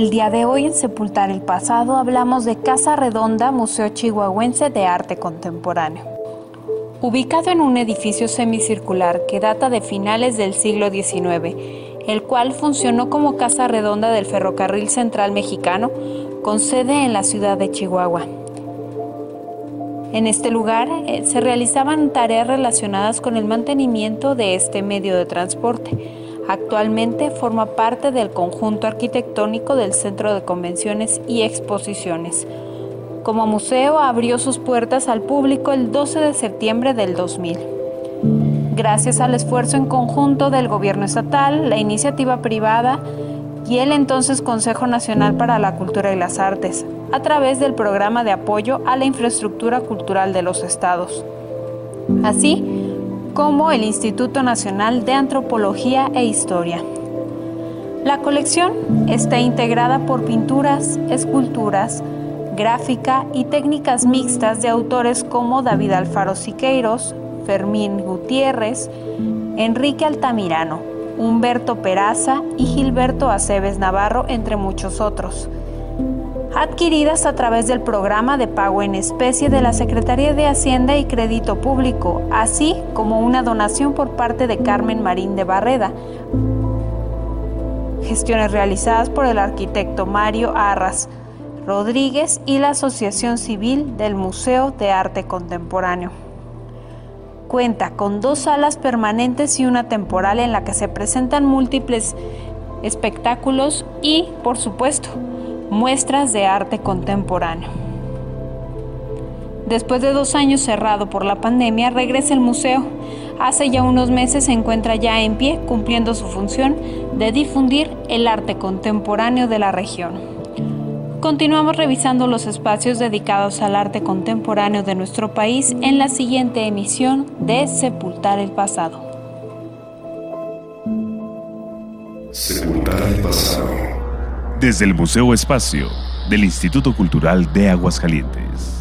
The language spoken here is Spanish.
El día de hoy en Sepultar el Pasado hablamos de Casa Redonda, Museo Chihuahuense de Arte Contemporáneo. Ubicado en un edificio semicircular que data de finales del siglo XIX, el cual funcionó como Casa Redonda del Ferrocarril Central Mexicano, con sede en la ciudad de Chihuahua. En este lugar eh, se realizaban tareas relacionadas con el mantenimiento de este medio de transporte, Actualmente forma parte del conjunto arquitectónico del Centro de Convenciones y Exposiciones. Como museo abrió sus puertas al público el 12 de septiembre del 2000. Gracias al esfuerzo en conjunto del gobierno estatal, la iniciativa privada y el entonces Consejo Nacional para la Cultura y las Artes, a través del programa de apoyo a la infraestructura cultural de los estados. Así, como el Instituto Nacional de Antropología e Historia. La colección está integrada por pinturas, esculturas, gráfica y técnicas mixtas de autores como David Alfaro Siqueiros, Fermín Gutiérrez, Enrique Altamirano, Humberto Peraza y Gilberto Aceves Navarro, entre muchos otros adquiridas a través del programa de pago en especie de la Secretaría de Hacienda y Crédito Público, así como una donación por parte de Carmen Marín de Barreda. Gestiones realizadas por el arquitecto Mario Arras Rodríguez y la Asociación Civil del Museo de Arte Contemporáneo. Cuenta con dos salas permanentes y una temporal en la que se presentan múltiples espectáculos y, por supuesto, Muestras de arte contemporáneo. Después de dos años cerrado por la pandemia, regresa el museo. Hace ya unos meses se encuentra ya en pie, cumpliendo su función de difundir el arte contemporáneo de la región. Continuamos revisando los espacios dedicados al arte contemporáneo de nuestro país en la siguiente emisión de Sepultar el Pasado. Sepultar el pasado desde el Museo Espacio del Instituto Cultural de Aguascalientes.